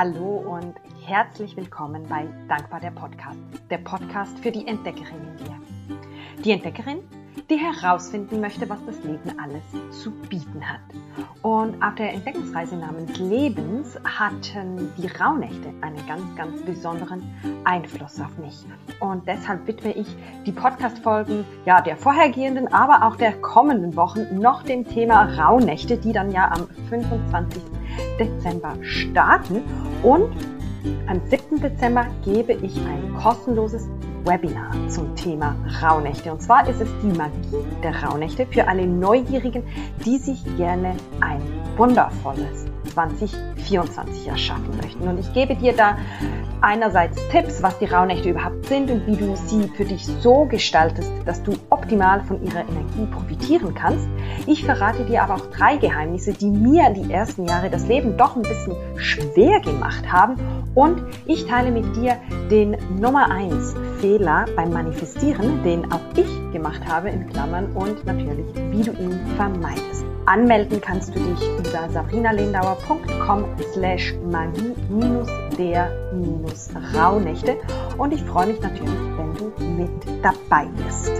Hallo und herzlich willkommen bei Dankbar der Podcast, der Podcast für die Entdeckerin in dir. Die Entdeckerin, die herausfinden möchte, was das Leben alles zu bieten hat. Und auf der Entdeckungsreise namens Lebens hatten die Rauhnächte einen ganz, ganz besonderen Einfluss auf mich. Und deshalb widme ich die Podcast-Folgen ja, der vorhergehenden, aber auch der kommenden Wochen noch dem Thema Rauhnächte, die dann ja am 25. Dezember starten. Und am 7. Dezember gebe ich ein kostenloses Webinar zum Thema Rauhnächte. Und zwar ist es die Magie der Rauhnächte für alle Neugierigen, die sich gerne ein wundervolles 2024 erschaffen möchten. Und ich gebe dir da einerseits Tipps, was die Rauhnächte überhaupt sind und wie du sie für dich so gestaltest, dass du optimal von ihrer Energie profitieren kannst. Ich verrate dir aber auch drei Geheimnisse, die mir die ersten Jahre das Leben doch ein bisschen schwer gemacht haben. Und ich teile mit dir den Nummer eins Fehler beim Manifestieren, den auch ich gemacht habe in Klammern und natürlich, wie du ihn vermeidest. Anmelden kannst du dich über sabrinalindauer.com slash magie der Rauhnächte und ich freue mich natürlich, wenn du mit dabei bist.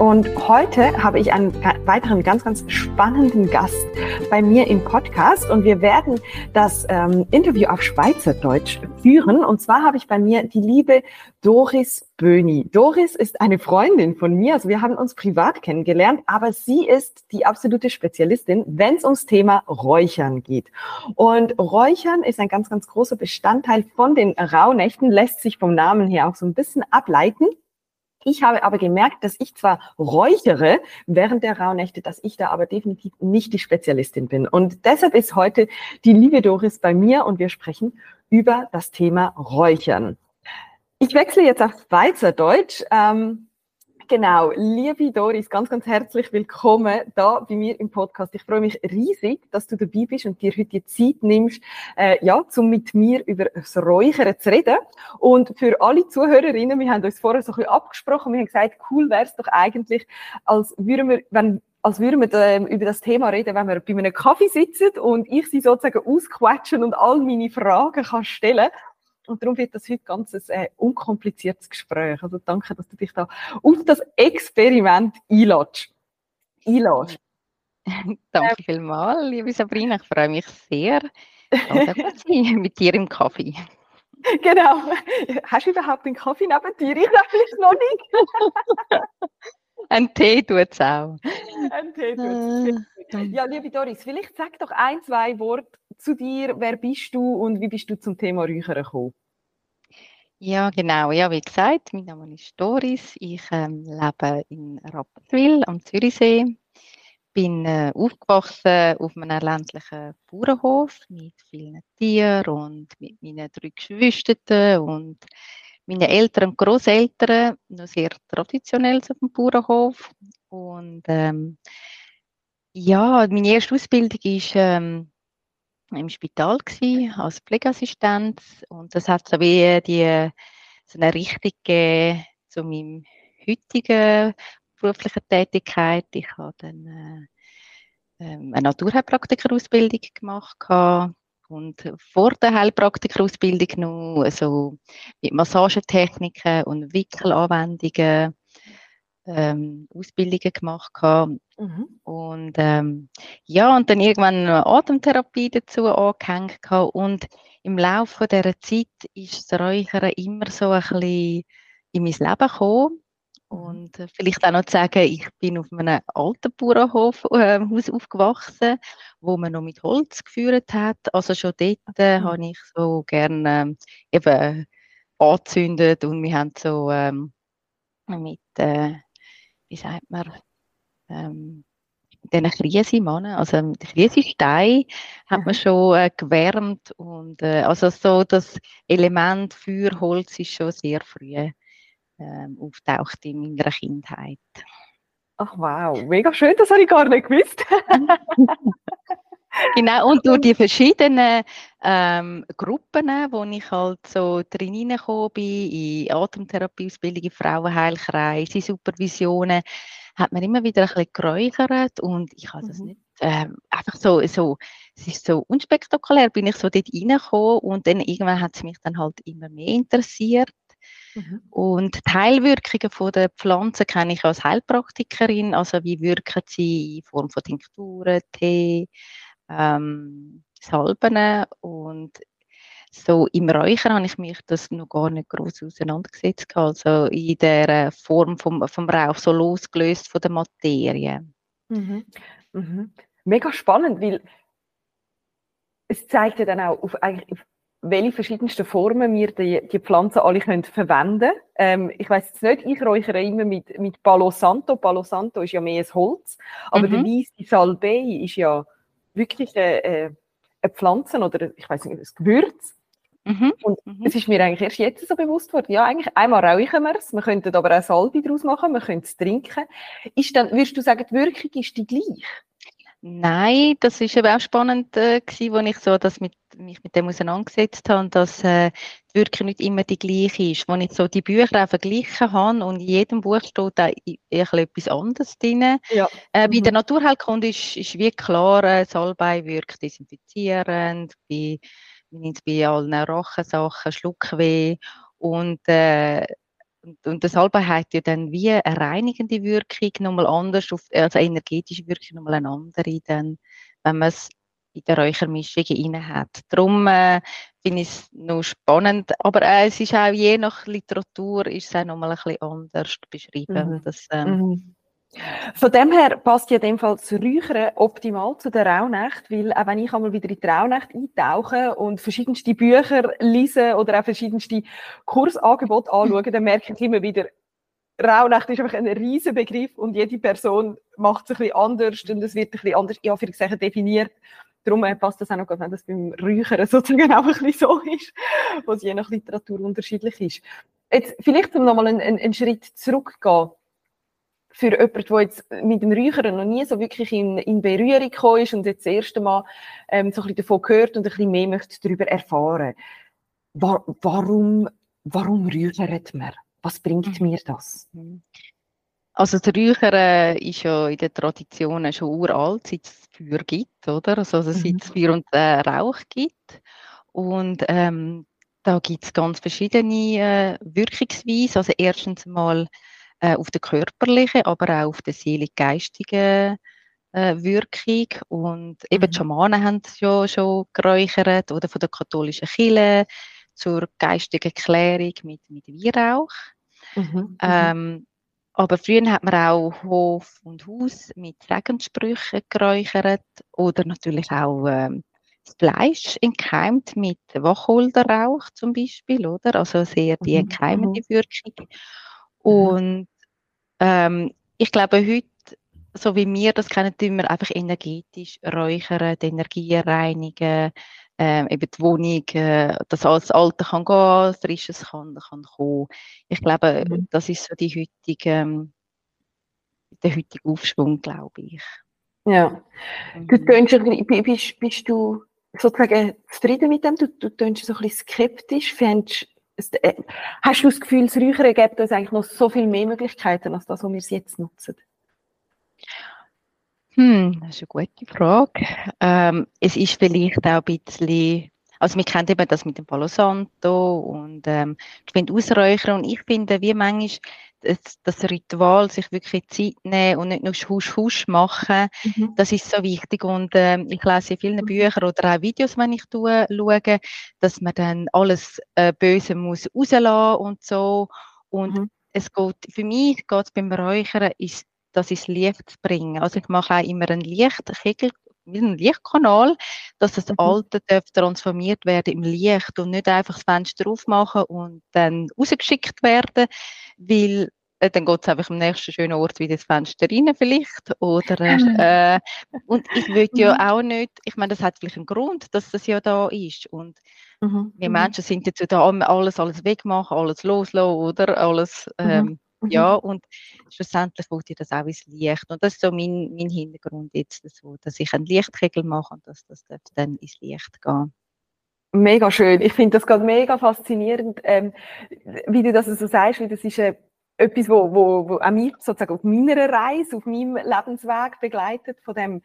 Und heute habe ich einen weiteren ganz, ganz spannenden Gast bei mir im Podcast und wir werden das ähm, Interview auf Schweizerdeutsch führen. Und zwar habe ich bei mir die liebe Doris Böhni. Doris ist eine Freundin von mir, also wir haben uns privat kennengelernt, aber sie ist die absolute Spezialistin, wenn es ums Thema Räuchern geht. Und Räuchern ist ein ganz, ganz großer Bestandteil von den Rauhnächten, lässt sich vom Namen her auch so ein bisschen ableiten. Ich habe aber gemerkt, dass ich zwar räuchere während der Rauhnächte, dass ich da aber definitiv nicht die Spezialistin bin. Und deshalb ist heute die liebe Doris bei mir und wir sprechen über das Thema Räuchern. Ich wechsle jetzt auf Schweizerdeutsch. Ähm, Genau, liebe Doris, ganz, ganz herzlich willkommen da bei mir im Podcast. Ich freue mich riesig, dass du dabei bist und dir heute die Zeit nimmst, äh, ja, um mit mir über das Räuchern zu reden. Und für alle Zuhörerinnen, wir haben uns vorher so ein bisschen abgesprochen, wir haben gesagt, cool wäre es doch eigentlich, als würden wir, wenn als würden wir ähm, über das Thema reden, wenn wir bei einem Kaffee sitzen und ich sie sozusagen ausquetschen und all meine Fragen kann stellen und darum wird das heute ganz ein äh, unkompliziertes Gespräch. Also danke, dass du dich da auf das Experiment einlädst. einlädst. danke ähm, vielmals, liebe Sabrina. Ich freue mich sehr mit dir im Kaffee. Genau. Hast du überhaupt einen Kaffee neben dir? Ich nämlich noch nicht. Ein Tee tut es auch. Ein Tee tut es. Äh, ja, liebe Doris, vielleicht sag doch ein, zwei Worte zu dir. Wer bist du und wie bist du zum Thema Räuchern gekommen? Ja, genau. Ja, wie gesagt, mein Name ist Doris. Ich ähm, lebe in Rapperswil am Zürichsee. Bin äh, aufgewachsen auf einem ländlichen Bauernhof mit vielen Tieren und mit meinen drei Geschwistern und meinen Eltern und Großeltern noch sehr traditionell auf dem Bauernhof. Und ähm, ja, meine erste Ausbildung ist ähm, im Spital gewesen, als Pflegeassistent und das hat so wie die, so eine Richtung gegeben zu meinem heutigen beruflichen Tätigkeit. Ich habe dann äh, ähm, eine Naturheilpraktikerausbildung gemacht und vor der Heilpraktikerausbildung noch so mit Massagetechniken und Wickelanwendungen ähm, Ausbildungen gemacht habe. Mhm. Und ähm, ja, und dann irgendwann eine Atemtherapie dazu angehängt habe. Und im Laufe dieser Zeit ist das Räuchern immer so ein bisschen in mein Leben gekommen. Mhm. Und äh, vielleicht auch noch zu sagen, ich bin auf einem alten Bauernhof äh, Haus aufgewachsen, wo man noch mit Holz geführt hat. Also schon dort äh, mhm. habe ich so gerne äh, eben angezündet und wir haben so ähm, mit äh, wie sagt man, ähm, diesen Krisenmannen, also mit Krisenstein hat man mhm. schon äh, gewärmt und äh, also so das Element für Holz ist schon sehr früh äh, auftaucht in meiner Kindheit. Ach wow, mega schön, das habe ich gar nicht gewusst. Genau, und durch die verschiedenen ähm, Gruppen, wo ich halt so drin hineingekommen bin, in Atemtherapieausbildung, in Frauenheilkreis, in Supervisionen, hat man immer wieder ein bisschen geräuchert und ich habe das mhm. nicht äh, einfach so, so, es ist so unspektakulär, bin ich so dort reingekommen und dann irgendwann hat es mich dann halt immer mehr interessiert. Mhm. Und die Heilwirkungen der Pflanzen kenne ich als Heilpraktikerin, also wie wirken sie in Form von Tinkturen, Tee, ähm, Salben und so im Räuchern habe ich mich das noch gar nicht groß auseinandergesetzt. Also in der Form vom, vom Rauch, so losgelöst von der Materie. Mhm. Mhm. Mega spannend, weil es zeigt ja dann auch, auf, eigentlich, auf welche verschiedensten Formen wir die, die Pflanzen alle können verwenden ähm, Ich weiß jetzt nicht, ich räuchere immer mit, mit Palo Santo. Palo Santo ist ja mehr ein Holz, aber mhm. der weiße Salbei ist ja wirklich eine, äh, eine Pflanze oder ich weiß nicht, ein Gewürz, Mhm. Und mhm. es ist mir eigentlich erst jetzt so bewusst worden, ja, eigentlich einmal räuchern wir es, wir könnten aber auch Salbe daraus machen, wir können es trinken. Ist dann, würdest du sagen, die Wirkung ist die gleich? Nein, das ist eben auch spannend äh, gewesen, als ich so das mit, mich mit dem auseinandergesetzt habe, dass äh, die Wirkung nicht immer die gleiche ist. Als ich so die Bücher auch verglichen habe und in jedem Buch steht da etwas anderes drin. Ja. Äh, bei mhm. der Naturheilkunde ist, ist wie klar, äh, Salbei wirkt desinfizierend, bei bei allen Rachensachen, Schluckweh und, äh, und, und das Salbei hat ja dann wie eine reinigende Wirkung, nochmal anders, auf, also energetische Wirkung nochmal eine andere, dann, wenn man es in der Räuchermischung rein hat. Darum äh, finde ich es noch spannend, aber äh, es ist auch je nach Literatur ist es auch nochmal ein bisschen anders beschrieben. Mhm. Das, ähm, mhm. Von dem her passt ja in dem Fall das Räuchern optimal zu der Rauhnacht, weil auch wenn ich einmal wieder in die Rauhnacht eintauche und verschiedenste Bücher lese oder auch verschiedenste Kursangebote anschaue, dann merke ich immer wieder, Rauhnacht ist einfach ein riesen Begriff und jede Person macht es ein bisschen anders und es wird ein bisschen anders, ja, für sagen, definiert. Darum äh, passt das auch noch, wenn das beim Räuchern sozusagen auch ein bisschen so ist, was je nach Literatur unterschiedlich ist. Jetzt vielleicht um nochmal einen, einen Schritt zurückgehen für jemanden, der jetzt mit dem Räuchern noch nie so wirklich in, in Berührung gekommen ist und jetzt das erste Mal ähm, so ein bisschen davon gehört und ein bisschen mehr möchte darüber erfahren. War, warum, warum räuchert man? Was bringt mhm. mir das? Also das Räuchern ist ja in den Traditionen schon uralt, seit es Feuer gibt, oder? Also, also seit es mhm. Feuer und äh, Rauch gibt. Und ähm, da gibt es ganz verschiedene äh, Wirkungsweisen. Also erstens mal äh, auf der körperlichen, aber auch auf der seelisch-geistigen äh, Wirkung. Und eben die mhm. Schamanen haben es ja schon geräuchert oder von der katholischen Kirche zur geistigen Klärung mit, mit Weihrauch. Mhm, mhm. ähm, aber früher hat man auch Hof und Haus mit Segenssprüchen geräuchert oder natürlich auch ähm, das Fleisch entkeimt mit Wacholderrauch zum Beispiel, oder? Also sehr die entkeimende Wirkung. Und ähm, ich glaube, heute, so wie wir das kennen, tun wir einfach energetisch räuchern, die Energie reinigen, ähm, eben die Wohnung, äh, dass alles Alte kann gehen, Frisches kann, kann kommen. Ich glaube, mhm. das ist so die heutige, ähm, der heutige Aufschwung, glaube ich. Ja. Mhm. Du tönst, bist, bist du sozusagen zufrieden mit dem? Du, du tönst so ein bisschen skeptisch. Fändest, äh, hast du das Gefühl, das Räuchern gibt uns eigentlich noch so viel mehr Möglichkeiten, als das, was wir es jetzt nutzen? Hm, das ist eine gute Frage. Ähm, es ist vielleicht auch ein bisschen, also wir kennen eben das mit dem Palo Santo und ähm, ich finde Ausräuchern und ich finde, wie manchmal das, Ritual, sich wirklich Zeit nehmen und nicht nur husch husch machen, mhm. das ist so wichtig. Und äh, ich lese in vielen mhm. Büchern oder auch Videos, wenn ich tue, schaue, dass man dann alles äh, Böse muss rauslassen und so. Und mhm. es geht, für mich geht es beim Räuchern, ist, das ins Licht zu bringen. Also ich mache auch immer einen Lichtkegel wie ein Lichtkanal, dass das mhm. Alte darf transformiert werden im Licht und nicht einfach das Fenster aufmachen und dann rausgeschickt werden, weil äh, dann geht es einfach am nächsten schönen Ort wieder das Fenster rein vielleicht oder äh, und ich will ja mhm. auch nicht, ich meine, das hat vielleicht einen Grund, dass das ja da ist und mhm. wir mhm. Menschen sind dazu da, alles, alles wegmachen, alles loslassen oder alles mhm. ja, und schlussendlich wollte ich das auch ins Licht. Und das ist so mein, mein Hintergrund jetzt, so, dass ich einen Lichtkegel mache und dass das dann ins Licht geht. Mega schön. Ich finde das gerade mega faszinierend, ähm, wie du das so sagst, wie das ist äh, etwas, wo, wo, wo auch mich sozusagen auf meiner Reise, auf meinem Lebensweg begleitet, von dem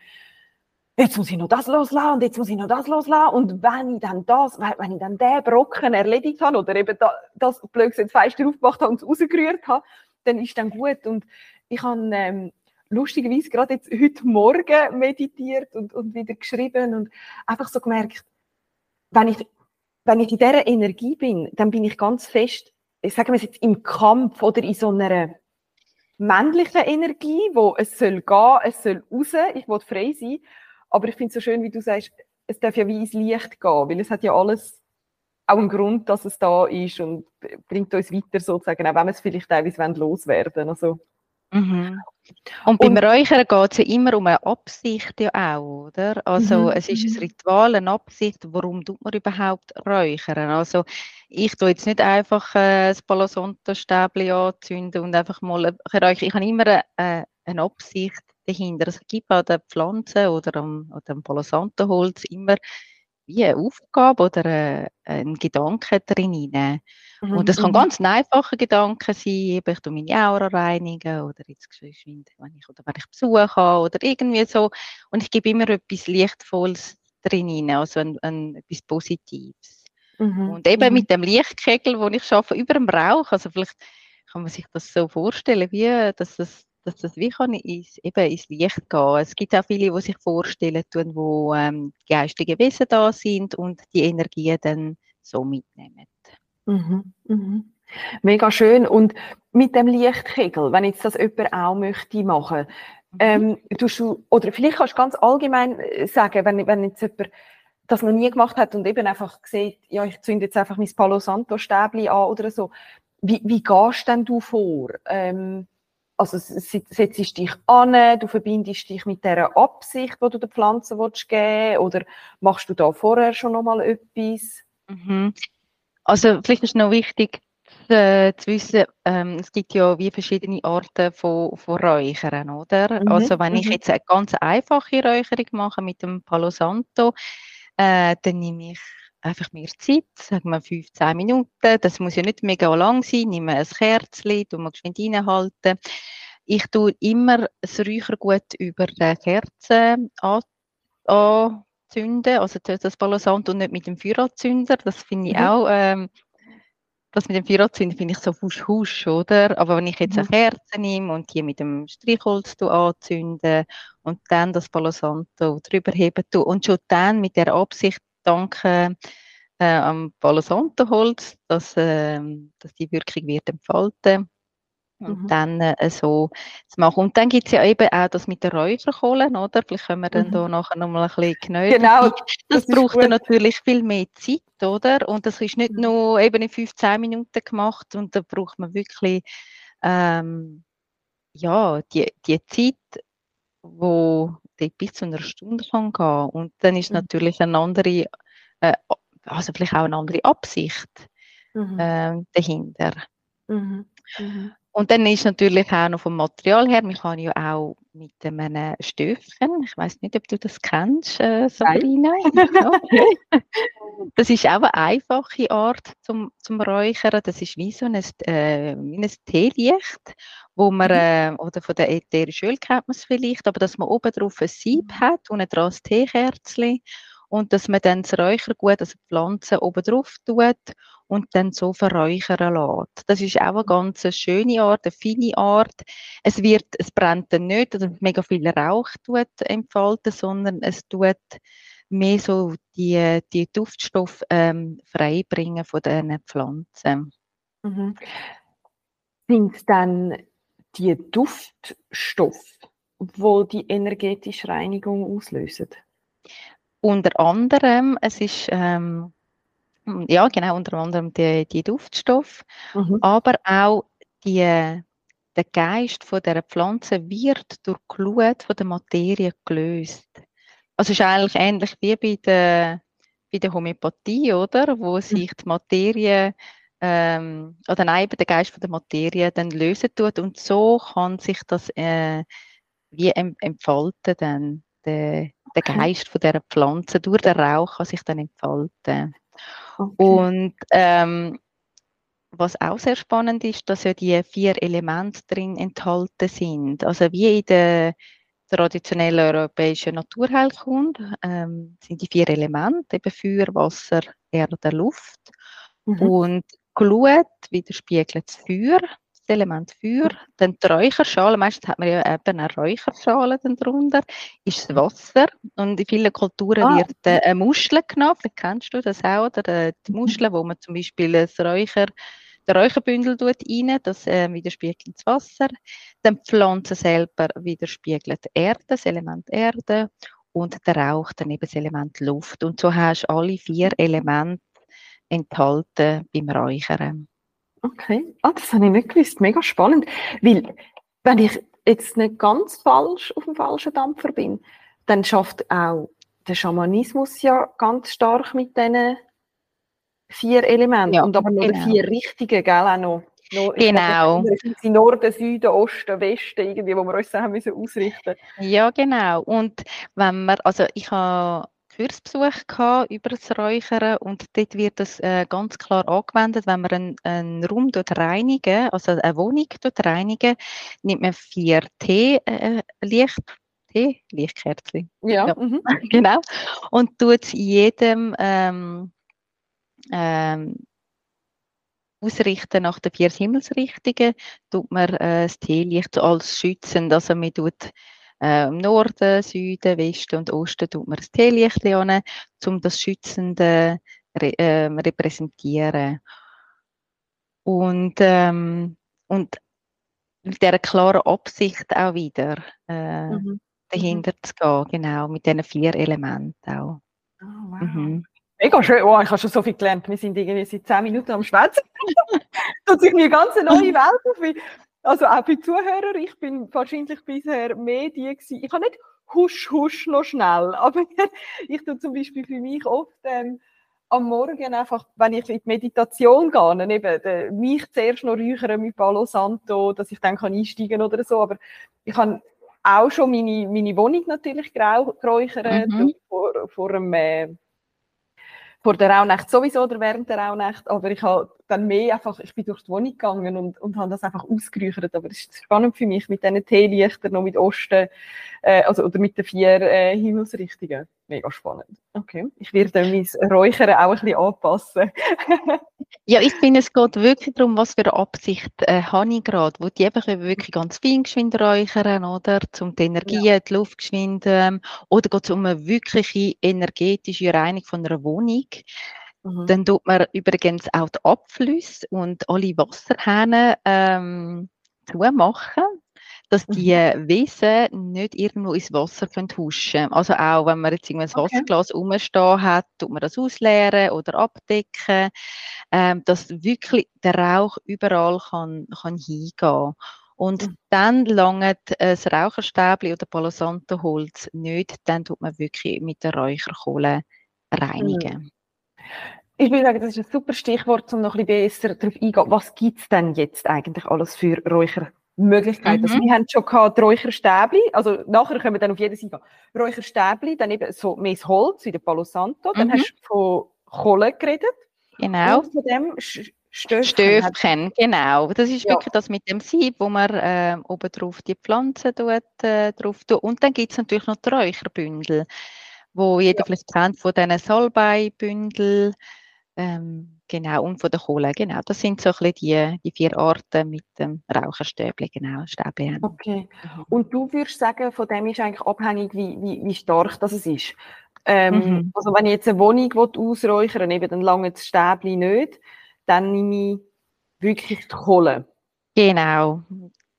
jetzt muss ich noch das loslassen und jetzt muss ich noch das loslassen und wenn ich dann das, wenn ich dann den Brocken erledigt habe oder eben da, das blöd jetzt Fenster aufgemacht habe und es rausgerührt habe, dann ist dann gut. Und ich habe ähm, lustigerweise gerade jetzt heute Morgen meditiert und, und wieder geschrieben und einfach so gemerkt, wenn ich, wenn ich in dieser Energie bin, dann bin ich ganz fest, ich sage mal jetzt im Kampf oder in so einer männlichen Energie, wo es soll gehen, es soll raus, ich will frei sein, aber ich finde es so schön, wie du sagst, es darf ja wie ins Licht gehen, weil es hat ja alles auch einen Grund, dass es da ist und bringt uns weiter sozusagen, auch wenn wir es vielleicht teilweise loswerden. Also, Mhm. Und beim und, Räuchern geht es ja immer um eine Absicht ja auch, oder? Also mhm. es ist ein. Ritual, eine Absicht, warum tut man überhaupt räuchern? Also ich tue jetzt nicht einfach äh, das Palo Santo-Stäbchen anzünden und einfach mal räuchern. Ich habe immer eine, äh, eine Absicht dahinter. Es gibt an den Pflanzen oder am, an dem Palo Santo-Holz immer wie eine Aufgabe oder ein Gedanke drin. Mhm. Und das kann mhm. ganz ein einfacher Gedanke sein, ich tue meine Aura reinigen oder jetzt geschwind, wenn ich, oder wenn ich Besuch habe oder irgendwie so. Und ich gebe immer etwas Lichtvolles drin, also ein, ein, etwas Positives. Mhm. Und eben mhm. mit dem Lichtkegel, wo ich schaffe über dem Rauch, also vielleicht kann man sich das so vorstellen, wie, dass das dass das wie kann ins, eben ins Licht gehen. Es gibt auch viele, die sich vorstellen tun, wo ähm, geistige Wesen da sind und die Energie dann so mitnehmen. Mhm, mhm. Mega schön. Und mit dem Lichtkegel, wenn jetzt das jemand auch möchte machen, mhm. ähm, du, oder vielleicht kannst du ganz allgemein äh, sagen, wenn, wenn jetzt jemand das noch nie gemacht hat und eben einfach sieht, ja, ich zünde jetzt einfach mein Palo Santo Stäbli an oder so. Wie, wie gehst denn du vor? Ähm, also setzt dich an, du verbindest dich mit der Absicht, die du der Pflanze willst geben oder machst du da vorher schon noch mal etwas? Mhm. Also vielleicht ist noch wichtig äh, zu wissen, ähm, es gibt ja wie verschiedene Arten von, von Räuchern, oder? Mhm. Also wenn ich mhm. jetzt eine ganz einfache Räucherung mache mit dem Palo Santo, äh, dann nehme ich einfach mehr Zeit, sagen wir 15 Minuten. Das muss ja nicht mega lang sein. Nehme ein Kerzchen, tu mal geschwind reinhalten. Ich tue immer das Räuchergut über die Kerze anzünden, also das Balasant und nicht mit dem Feueranzünder. Das finde ich mhm. auch, ähm, das mit dem Feueranzünder finde ich so husch husch, oder? Aber wenn ich jetzt mhm. eine Kerze nehme und die mit dem Streichholz anzünde und dann das Palosanto drüber heben tue und schon dann mit der Absicht danke äh, am Palosantoholz, dass, äh, dass die Wirkung wird entfalten und mhm. dann äh, so zu machen. Und dann gibt es ja eben auch das mit den Räucherkohlen, oder? Vielleicht können wir dann mhm. da nachher nochmal ein bisschen genauer. Genau. Das, das braucht dann natürlich viel mehr Zeit, oder? Und das ist nicht mhm. nur eben in 15 Minuten gemacht und da braucht man wirklich ähm, ja, die, die Zeit, wo bis zu einer Stunde kann gehen. Und dann ist mhm. natürlich eine andere äh, also vielleicht auch eine andere Absicht mhm. äh, dahinter. Mhm. Mhm. Und dann ist natürlich auch noch vom Material her, man kann ja auch mit einem Stöfchen, ich weiß nicht, ob du das kennst, äh, Sabrina. das ist auch eine einfache Art zum, zum Räuchern. Das ist wie so ein, äh, wie ein Teelicht, wo man, mhm. äh, oder von der ätherischen Öl kennt man es vielleicht, aber dass man oben drauf ein Sieb mhm. hat und dran das Teekerzchen und dass man dann das Räuchergut, also die Pflanzen oben drauf tut und dann so verräuchern lässt. Das ist auch eine ganz schöne Art, eine feine Art. Es wird, es brennt dann nicht, dass mega viel Rauch tut entfalten, sondern es tut mehr so die, die Duftstoffe ähm, freibringen von diesen Pflanzen. Mhm. Sind dann die Duftstoffe, wo die energetische Reinigung auslösen? Unter anderem, es ist, ähm, ja genau, unter anderem die, die Duftstoffe, mhm. aber auch die, der Geist von der Pflanze wird durch die Glut von der Materie gelöst. Also es ist eigentlich ähnlich wie bei der, bei der Homöopathie, oder? Wo mhm. sich die Materie ähm, oder nein, der Geist von der Materie dann lösen tut und so kann sich das äh, wie entfalten dann der, der Geist von dieser Pflanze durch den Rauch kann sich dann entfalten. Okay. Und ähm, was auch sehr spannend ist, dass ja die vier Elemente drin enthalten sind. Also wie in der, traditionellen europäischen Naturheilkunde ähm, sind die vier Elemente, eben Feuer, Wasser, Erde, Luft. Mhm. Und Glut widerspiegelt das Feuer, das Element Feuer. Dann die Räucherschale, meistens hat man ja eben eine Räucherschale darunter, ist das Wasser. Und in vielen Kulturen ah. wird äh, eine Muschel genommen, vielleicht kennst du das auch, oder die mhm. Muschel, wo man zum Beispiel das Räucher der Räucherbündel rein, das äh, widerspiegelt das Wasser. Dann die Pflanze selber widerspiegelt Erde, das Element Erde und der Rauch daneben das Element Luft. Und so hast du alle vier Elemente enthalten beim Räuchern. Okay, ah, das habe ich nicht gewusst. Mega spannend. Weil, wenn ich jetzt nicht ganz falsch auf dem falschen Dampfer bin, dann schafft auch der Schamanismus ja ganz stark mit diesen vier Elemente ja, und aber nur genau. vier richtige, gell, auch noch. noch genau. In Norden, Süden, Osten, Westen, irgendwie, wo wir uns haben müssen ausrichten. Ja, genau. Und wenn man, also ich habe Kursbesuch gehabt über das Räuchern und dort wird das äh, ganz klar angewendet, wenn man einen, einen Raum dort reinigen, also eine Wohnung dort reinigen, nimmt man vier Tee, äh, Licht, Lichtkerzen. Ja, ja. Mhm. genau. Und tut jedem ähm, ähm, ausrichten nach den vier Himmelsrichtungen, tut man äh, das Teelicht als schützend, also man tut äh, im Norden, Süden, Westen und Osten tut man das Teelicht an, um das Schützende re, äh, repräsentieren. Und, ähm, und mit dieser klaren Absicht auch wieder äh, mhm. dahinter mhm. zu gehen, genau, mit diesen vier Elementen auch. Oh, wow. mhm. Mega schön. Oh, ich habe schon so viel gelernt. Wir sind irgendwie seit zehn Minuten am Schwätzen. Tut sich eine ganz neue Welt auf. Also auch für Zuhörer, ich bin wahrscheinlich bisher mehr die gewesen. Ich habe nicht husch, husch noch schnell, aber ich tue zum Beispiel für mich oft ähm, am Morgen einfach, wenn ich in die Meditation gehe, eben de, mich zuerst noch räuchern mit Palo Santo, dass ich dann kann einsteigen oder so, aber ich habe auch schon meine, meine Wohnung natürlich geräuchert mhm. vor, vor einem äh, vor der Rauhnacht sowieso oder während der Rauhnacht, aber ich habe dann mehr einfach, ich bin durch die Wohnung gegangen und, und habe das einfach ausgeräuchert, aber es ist spannend für mich mit diesen Teelichtern noch mit Osten, äh, also oder mit den vier äh, Himmelsrichtungen. Mega spannend. Okay, ich werde mein Räuchern auch ein bisschen anpassen. ja, ich finde, es geht wirklich darum, was für eine Absicht äh, habe ich gerade, wo die einfach wirklich ganz fein geschwind räuchern, oder, um die Energie, ja. die Luft geschwind, ähm, oder geht es um eine wirkliche energetische Reinigung von einer Wohnung. Mhm. Dann tut man übrigens auch die Abflüsse und alle Wasserhähne ähm, zumachen dass die mhm. Wesen nicht irgendwo ins Wasser huschen können. Also auch, wenn man jetzt ein Wasserglas okay. rumstehen hat, tut man das ausleeren oder abdecken, ähm, dass wirklich der Rauch überall kann, kann hingehen. Und mhm. dann langt das Raucherstäbli oder Palo Santo Holz nicht, dann tut man wirklich mit der Räucherkohle reinigen. Ich würde sagen, das ist ein super Stichwort, um noch ein bisschen besser darauf eingehen. Was gibt es denn jetzt eigentlich alles für Räuchermöglichkeiten? Also, mhm. Also wir haben schon gehabt Räucherstäbli, also nachher können wir dann auf jedes eingehen. Räucherstäbli, dann eben so mehr Holz, wie der Palo Santo, dann mhm. hast du von Kohle geredet. Genau. Und von dem Stöfchen. Stöfchen, genau. Das ist ja. wirklich das mit dem Sieb, wo man äh, oben drauf die Pflanzen tut, äh, drauf tut. Und dann gibt es natürlich noch die Räucherbündel, wo jeder ja. vielleicht kennt von diesen Salbeibündel. Ähm, genau, und von der Kohle, genau. Das sind so ein die, die vier Arten mit dem Raucherstäbchen, genau, Stäbchen. Okay. Und du würdest sagen, von dem ist eigentlich abhängig, wie, wie, wie stark das ist. Ähm, mhm. Also wenn ich jetzt eine Wohnung ausräuchern will, dann lange das Stäbchen nicht, dann nehme ich wirklich die Kohle. Genau.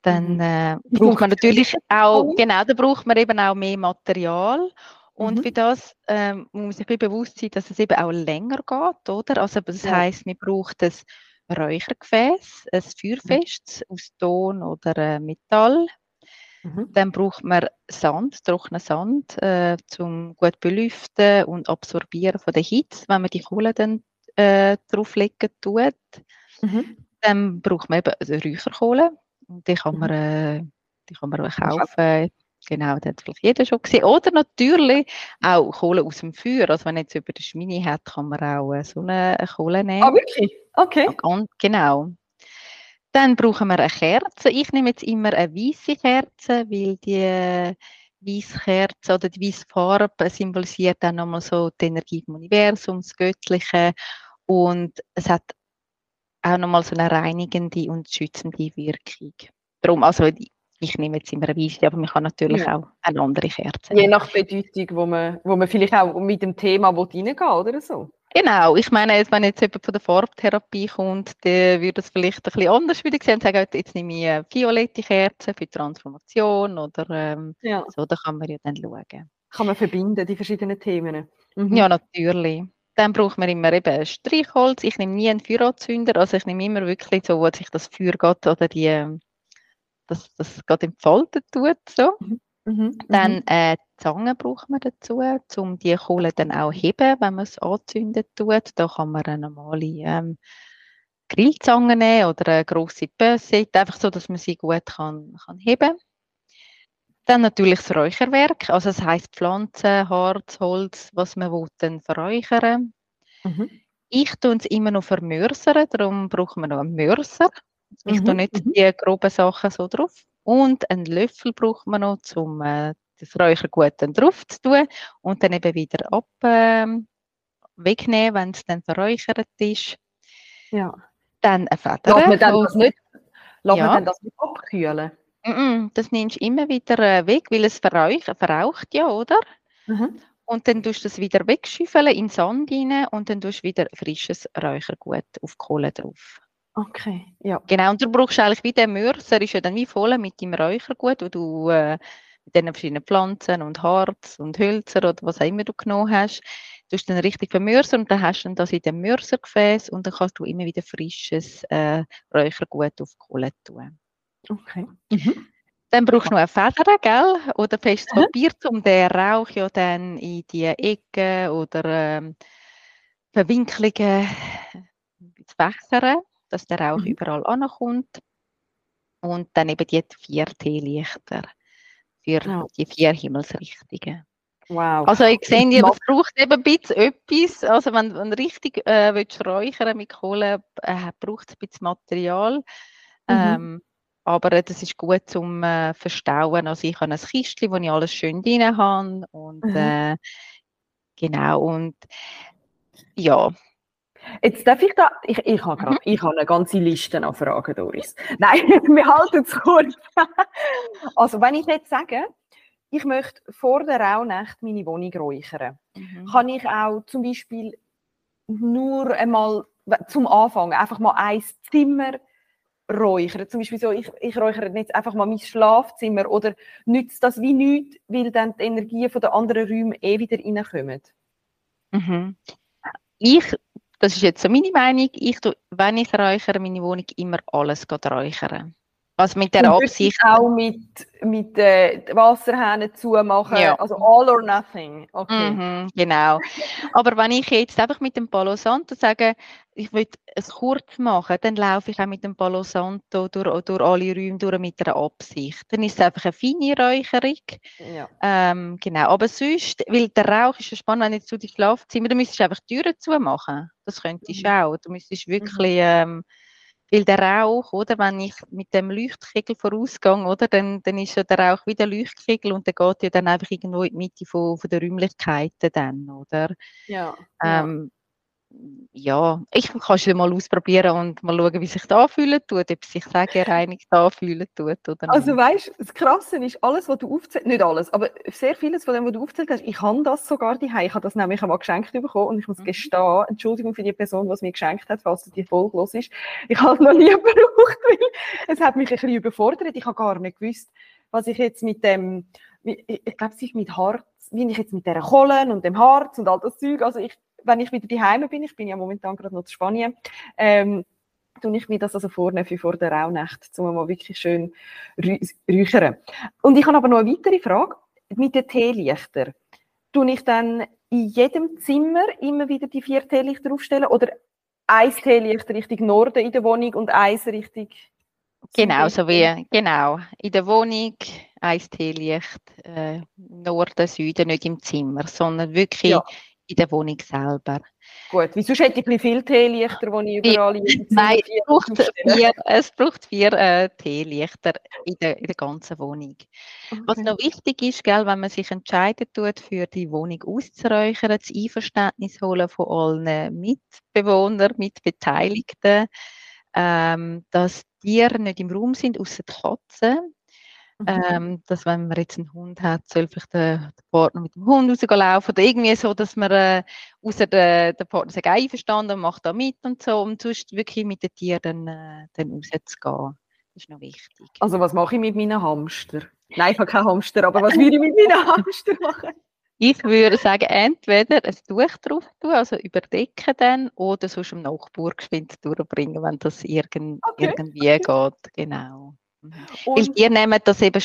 Dann mhm. äh, braucht man natürlich auch, genau, da braucht man eben auch mehr Material und mhm. für das ähm, muss man sich bewusst sein, dass es eben auch länger geht, oder? Also das ja. heißt, man braucht ein Räuchergefäß, ein Feuerfest mhm. aus Ton oder äh, Metall. Mhm. Dann braucht man Sand, trockenen Sand, äh, zum gut belüften und absorbieren von der Hitze, wenn man die Kohle dann äh, drauflegen tut. Mhm. Dann braucht man eben Räucherkohle. Und die kann man, mhm. äh, die kann man auch kaufen Genau, das hat vielleicht jeder schon gesehen. Oder natürlich auch Kohle aus dem Feuer. Also wenn man jetzt über die Schmini hat, kann man auch äh, so eine Kohle nehmen. Ah, wirklich? Okay. Und, genau. Dann brauchen wir eine Kerze. Ich nehme jetzt immer eine weiße Kerze, weil die, Weißkerze oder die weiße Farbe symbolisiert dann nochmal so die Energie vom Universum, das Göttliche und es hat auch nochmal so eine reinigende und schützende Wirkung. Darum, also ich nehme jetzt immer eine weiße, aber man kann natürlich ja. auch eine andere Kerze Je nach Bedeutung, wo man, wo man vielleicht auch mit dem Thema reingehen oder so. Genau, ich meine, wenn jetzt jemand von der Farbtherapie kommt, der würde es vielleicht ein bisschen anders wieder sehen und sagen, jetzt nehme ich eine violette Kerze für Transformation oder ähm, ja. so, da kann man ja dann schauen. Kann man verbinden, die verschiedenen Themen? Mhm. Ja, natürlich. Dann braucht man immer eben Streichholz. Ich nehme nie einen Feueranzünder, also ich nehme immer wirklich so, wo sich das Feuer geht oder die, ähm, das, gerade entfaltet tut. So. Mhm. Dann mhm. äh, Zange braucht man dazu, um die Kohle dann auch heben, wenn man es anzünden tut. Da kann man eine normale ähm, Grillzange nehmen oder eine grosse Böse, einfach so, dass man sie gut kann, kann heben Dann natürlich das Räucherwerk, also das heisst Pflanzen, Harz, Holz, was man will, dann verräuchern. Mhm. Ich tue es immer noch vermörsern, darum braucht man noch einen Mörser. Ich mhm. tue nicht mhm. die groben Sachen so drauf. Und einen Löffel braucht man noch, um äh, das Räuchergut dann drauf zu tun und dann eben wieder ab, äh, wegnehmen, wenn es dann verräuchert ist. Ja. Dann eine Feder. Lässt man dann das nicht, ja. dann das nicht abkühlen? Das nimmst du immer wieder äh, weg, weil es verraucht, verraucht ja, oder? Mhm. Und dann tust du das wieder wegschüffeln in den Sand rein und dann tust du wieder frisches Räuchergut auf die Kohle drauf. Okay, ja. Genau, und du brauchst eigentlich wie den Mörser, ist ja dann wie voll mit dem Räuchergut, wo du äh, mit den verschiedenen Pflanzen und Harz und Hölzer oder was auch immer du genommen hast, du hast dann richtig vermörsern und dann hast du das in dem Mörsergefäß und dann kannst du immer wieder frisches äh, Räuchergut auf die Kohle tun. Okay. Mhm. Dann brauchst du noch eine Feder, gell? Oder festes Papier, um den Rauch ja dann in die Ecken oder ähm, Verwinklungen zu fächern dass der Rauch mhm. überall ankommt. Und dann eben die vier Teelichter für ja. die vier Himmelsrichtungen. Wow. Also ich sehe, ja, das braucht eben ein bisschen etwas. Also wenn du richtig äh, willst räuchern mit Kohle, äh, braucht es ein bisschen Material. Mhm. Ähm, aber äh, das ist gut zum äh, Verstauen. Also ich habe ein Kistchen, wo ich alles schön drin habe. Und mhm. äh, genau, und ja, Jetzt darf ich da, ich, ich habe gerade, mhm. ich habe eine ganze Liste an Fragen, Doris. Nein, wir halten es kurz. also, wenn ich jetzt sage, ich möchte vor der Rauhnacht meine Wohnung räuchern, mhm. kann ich auch zum Beispiel nur einmal zum Anfang einfach mal ein Zimmer räuchern. Zum Beispiel so, ich, ich räuchere jetzt einfach mal mein Schlafzimmer oder nützt das wie nichts, weil dann die Energien von den anderen Räumen eh wieder reinkommen. Mhm. Ich das ist jetzt so meine Meinung. Ich tue, wenn ich räuchere, meine Wohnung immer alles räuchern. Also mit der Absicht. auch mit, mit äh, Wasserhähnen zumachen. Ja. Also all or nothing. Okay. Mhm, genau. Aber wenn ich jetzt einfach mit dem Palo Santo sage, ich will es kurz machen, dann laufe ich auch mit dem Palo Santo durch, durch alle Räume durch mit einer Absicht. Dann ist es einfach eine feine Räucherung. Ja. Ähm, genau. Aber sonst, weil der Rauch ist ja spannend, wenn jetzt du die Schlafzimmer, dann müsstest du einfach die Türen zumachen. Das könntest du mhm. auch. Du müsstest wirklich mhm. ähm, weil der Rauch, oder, wenn ich mit dem Leuchtkegel vorausgehe, oder, dann, dann ist ja der Rauch wie der Leuchtkegel und der geht ja dann einfach irgendwo in die Mitte von, von der Räumlichkeiten dann, oder? Ja. Ähm, ja, ich kann es mal ausprobieren und mal schauen, wie sich das anfühlen tut, ob es sich sehr reinigt anfühlen tut oder Also weißt, das Krasse ist, alles, was du aufzählst, nicht alles, aber sehr vieles von dem, was du aufzählt hast, ich habe das sogar die Ich habe das nämlich einmal geschenkt bekommen und ich muss mhm. gestehen, Entschuldigung für die Person, die es mir geschenkt hat, falls die Folge los ist, ich habe es noch nie gebraucht, weil es hat mich ein bisschen überfordert. Ich habe gar nicht gewusst, was ich jetzt mit dem, ich glaube, es ist mit Harz, wie ich jetzt mit der Kohle und dem Harz und all das Zeug, also ich wenn ich wieder daheim bin, ich bin ja momentan gerade noch in Spanien, ähm, tue ich mir das also vornehmen für vor der Rauhnacht, um mal wirklich schön räuchern. Und ich habe aber noch eine weitere Frage. Mit den Teelichtern. Tue ich dann in jedem Zimmer immer wieder die vier Teelichter aufstellen oder ein Teelicht Richtung Norden in der Wohnung und eins Richtung Genau, so wie, genau. In der Wohnung ein Teelicht, äh, Norden, Süden, nicht im Zimmer, sondern wirklich ja in der Wohnung selber. Gut, wieso hätte ich viel Teelichter, die ich überall in Nein, es braucht vier, es braucht vier äh, Teelichter in der, in der ganzen Wohnung. Okay. Was noch wichtig ist, gell, wenn man sich entscheidet tut, für die Wohnung auszuräuchern, das Einverständnis holen von allen Mitbewohnern, Mitbeteiligten, ähm, dass Tiere nicht im Raum sind, außer die Katzen. Mhm. Ähm, dass wenn man jetzt einen Hund hat, soll vielleicht der, der Partner mit dem Hund rauslaufen oder irgendwie so, dass man äh, außer der, der Partner sich einverstanden und macht da mit und so, um sonst wirklich mit den Tieren äh, dann rauszugehen. Das ist noch wichtig. Also was mache ich mit meinen Hamster? Nein, ich habe keinen Hamster, aber was würde ich mit meinen Hamster machen? Ich würde sagen, entweder ein Tuch drauf tun, also überdecken dann, oder sonst im Nachbar geschwind durchbringen, wenn das irgend, okay. irgendwie geht. Genau. Mhm. Weil die nehmen das eben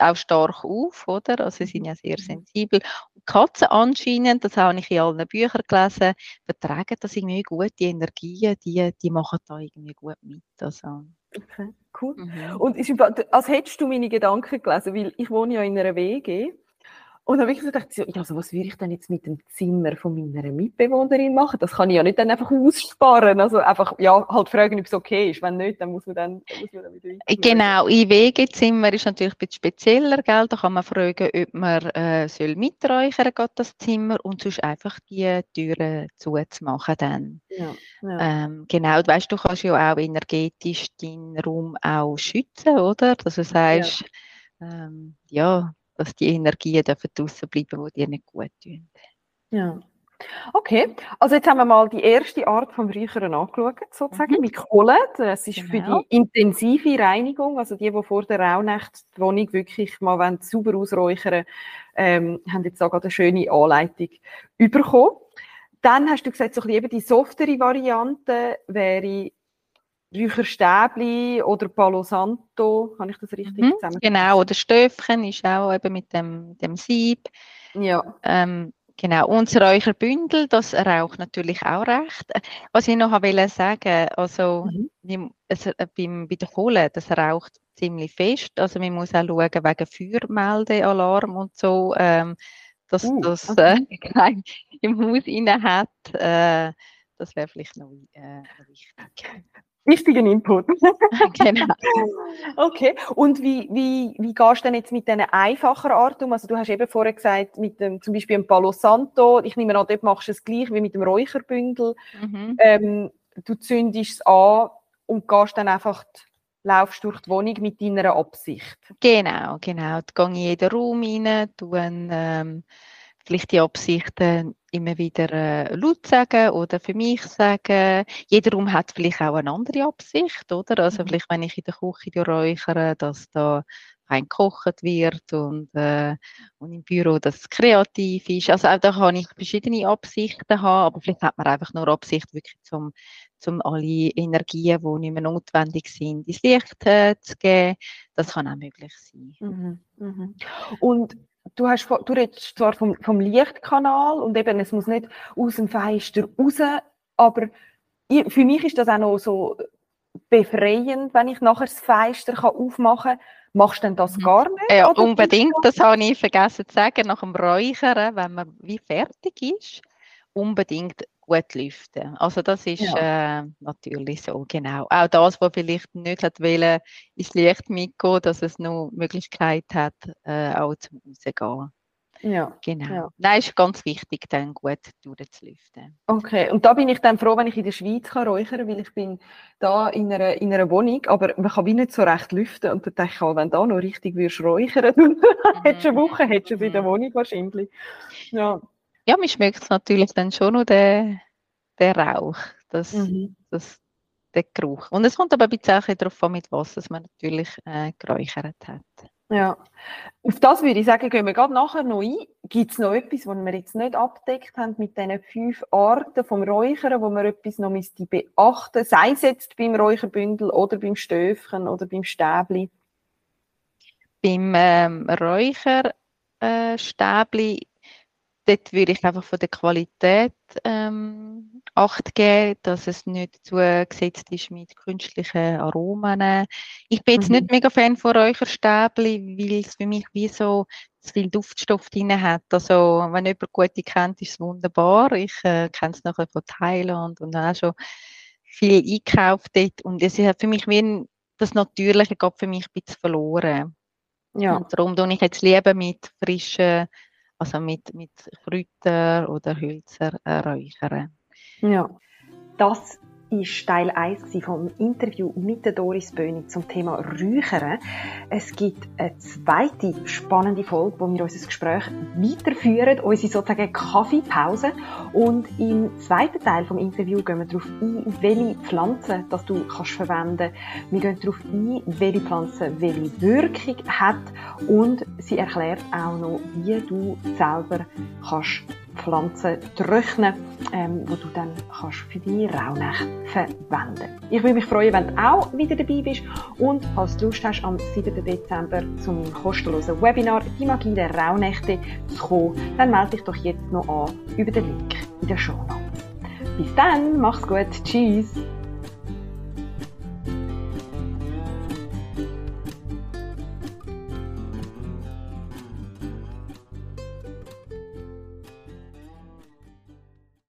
auch stark auf, oder? Also sie sind ja sehr mhm. sensibel. Und Katzen anscheinend, das habe ich in allen Büchern gelesen, vertragen das irgendwie gut, die Energien, die, die machen da irgendwie gut mit. Also. Okay, cool. Mhm. Und ist, als hättest du meine Gedanken gelesen, weil ich wohne ja in einer WG und dann habe ich so gedacht, ja, also was würde ich denn jetzt mit dem Zimmer von meiner Mitbewohnerin machen? Das kann ich ja nicht dann einfach aussparen. Also einfach, ja, halt fragen, ob es okay ist. Wenn nicht, dann muss man dann, muss man dann wieder weiter. Genau, im WG-Zimmer ist natürlich ein bisschen spezieller, gell? Da kann man fragen, ob man äh, soll miträuchern soll, das Zimmer, und sonst einfach die Türen zuzumachen dann. Ja, ja. Ähm, genau, du weißt, du kannst ja auch energetisch deinen Raum auch schützen, oder? Dass du sagst, ja, ähm, ja dass die Energien draußen bleiben, die dir nicht gut tun. Ja. Okay, also jetzt haben wir mal die erste Art vom Räuchern angeschaut, sozusagen, mhm. mit Kohle. Das ist genau. für die intensive Reinigung, also die, die vor der Rauhnacht die Wohnung wirklich mal sauber ausräuchern ähm, haben jetzt auch eine schöne Anleitung bekommen. Dann hast du gesagt, so eben die softere Variante wäre Räucherstäbli oder Palo Santo, kann ich das richtig mhm, zusammen? Genau, oder Stöfchen ist auch eben mit dem, dem Sieb. Ja. Ähm, genau, unser Räucherbündel, das raucht natürlich auch recht. Was ich noch wollte sagen, also mhm. es, äh, beim, bei der Kohle, das raucht ziemlich fest. Also man muss auch schauen wegen Feuermeldealarm und so, ähm, dass uh, das okay. äh, im Haus inne hat. Äh, das wäre vielleicht noch, äh, noch wichtig wichtigen Input. genau. Okay. Und wie, wie, wie gehst du denn jetzt mit diesen einfachen Art um? Also du hast eben vorher gesagt, mit dem, zum Beispiel dem Palo Santo, ich nehme an, dort machst du es gleich wie mit dem Räucherbündel. Mhm. Ähm, du zündest es an und gehst dann einfach laufst durch die Wohnung mit deiner Absicht. Genau, genau. Gehe ich in jeden Raum rein, tue ähm, vielleicht die Absichten immer wieder äh, laut sagen oder für mich sagen. Jeder Raum hat vielleicht auch eine andere Absicht, oder? Also mhm. vielleicht, wenn ich in der Küche räuchere, dass da fein gekocht wird und, äh, und im Büro, dass es kreativ ist. Also auch da kann ich verschiedene Absichten haben, aber vielleicht hat man einfach nur Absicht, wirklich zum, zum alle Energien, die nicht mehr notwendig sind, ins Licht äh, zu geben. Das kann auch möglich sein. Mhm. Mhm. Und du, hast, du redest zwar vom, vom Lichtkanal und eben, es muss nicht aus dem Fenster raus, aber ich, für mich ist das auch noch so befreiend, wenn ich nachher das Fenster aufmachen kann. Machst du denn das mhm. gar nicht? Ja, unbedingt. Das habe ich vergessen zu sagen. Nach dem Räuchern, wenn man wie fertig ist, unbedingt gut lüften. Also das ist ja. äh, natürlich so, genau. Auch das, was vielleicht nicht hat wollen, ins Licht mitgehen, dass es noch Möglichkeit hat, äh, auch zum Rausgehen. Ja. Genau. Ja. Nein, ist ganz wichtig, dann gut durchzulüften. Okay, und da bin ich dann froh, wenn ich in der Schweiz kann räuchern weil ich bin da in einer, in einer Wohnung, aber man kann wie nicht so recht lüften und dann denke ich, wenn du da noch richtig würdest räuchern, dann hättest du eine Woche, hättest du es in der mhm. Wohnung wahrscheinlich. Ja. Ja, mich schmeckt natürlich dann schon noch der, der Rauch, das, mhm. das, der Geruch. Und es kommt aber ein bisschen darauf an, mit was man natürlich äh, geräuchert hat. Ja, auf das würde ich sagen, gehen wir gerade nachher noch ein. Gibt es noch etwas, was wir jetzt nicht abdeckt haben mit diesen fünf Arten vom Räuchern, wo man etwas noch müsste beachten sei es jetzt beim Räucherbündel oder beim Stöfchen oder beim Stäbli? Beim ähm, Räucherstäbli dort würde ich einfach von der Qualität ähm, Acht geben, dass es nicht zugesetzt ist mit künstlichen Aromen. Ich bin jetzt mhm. nicht mega Fan von Räucherstäbli, weil es für mich wie so zu viel Duftstoff drin hat. Also, wenn jemand gute kennt, ist es wunderbar. Ich äh, kenne es nachher von Thailand und auch schon viel einkauft dort. Und es hat für mich wie ein, das Natürliche geht für mich ein bisschen verloren. Ja. Und darum tue ich jetzt lieber mit frischen, also mit, mit Kräutern oder Hölzer äh, räuchern. Ja, das ist Teil 1 vom Interview mit der Doris Böhni zum Thema Räuchern. Es gibt eine zweite spannende Folge, wo wir unser Gespräch weiterführen, unsere sozusagen Kaffeepause. Und im zweiten Teil vom Interview gehen wir darauf ein, welche Pflanzen das du kannst verwenden. Wir gehen darauf ein, welche Pflanze welche Wirkung hat und sie erklärt auch noch, wie du selber kannst Pflanzen trocknen, ähm, wo du dann kannst für deine Rauhnächte verwenden. Ich würde mich freuen, wenn du auch wieder dabei bist und falls du Lust hast, am 7. Dezember zu meinem kostenlosen Webinar «Die Magie der Rauhnächte» zu kommen, dann melde dich doch jetzt noch an über den Link in der Show Notes. Bis dann, mach's gut, tschüss!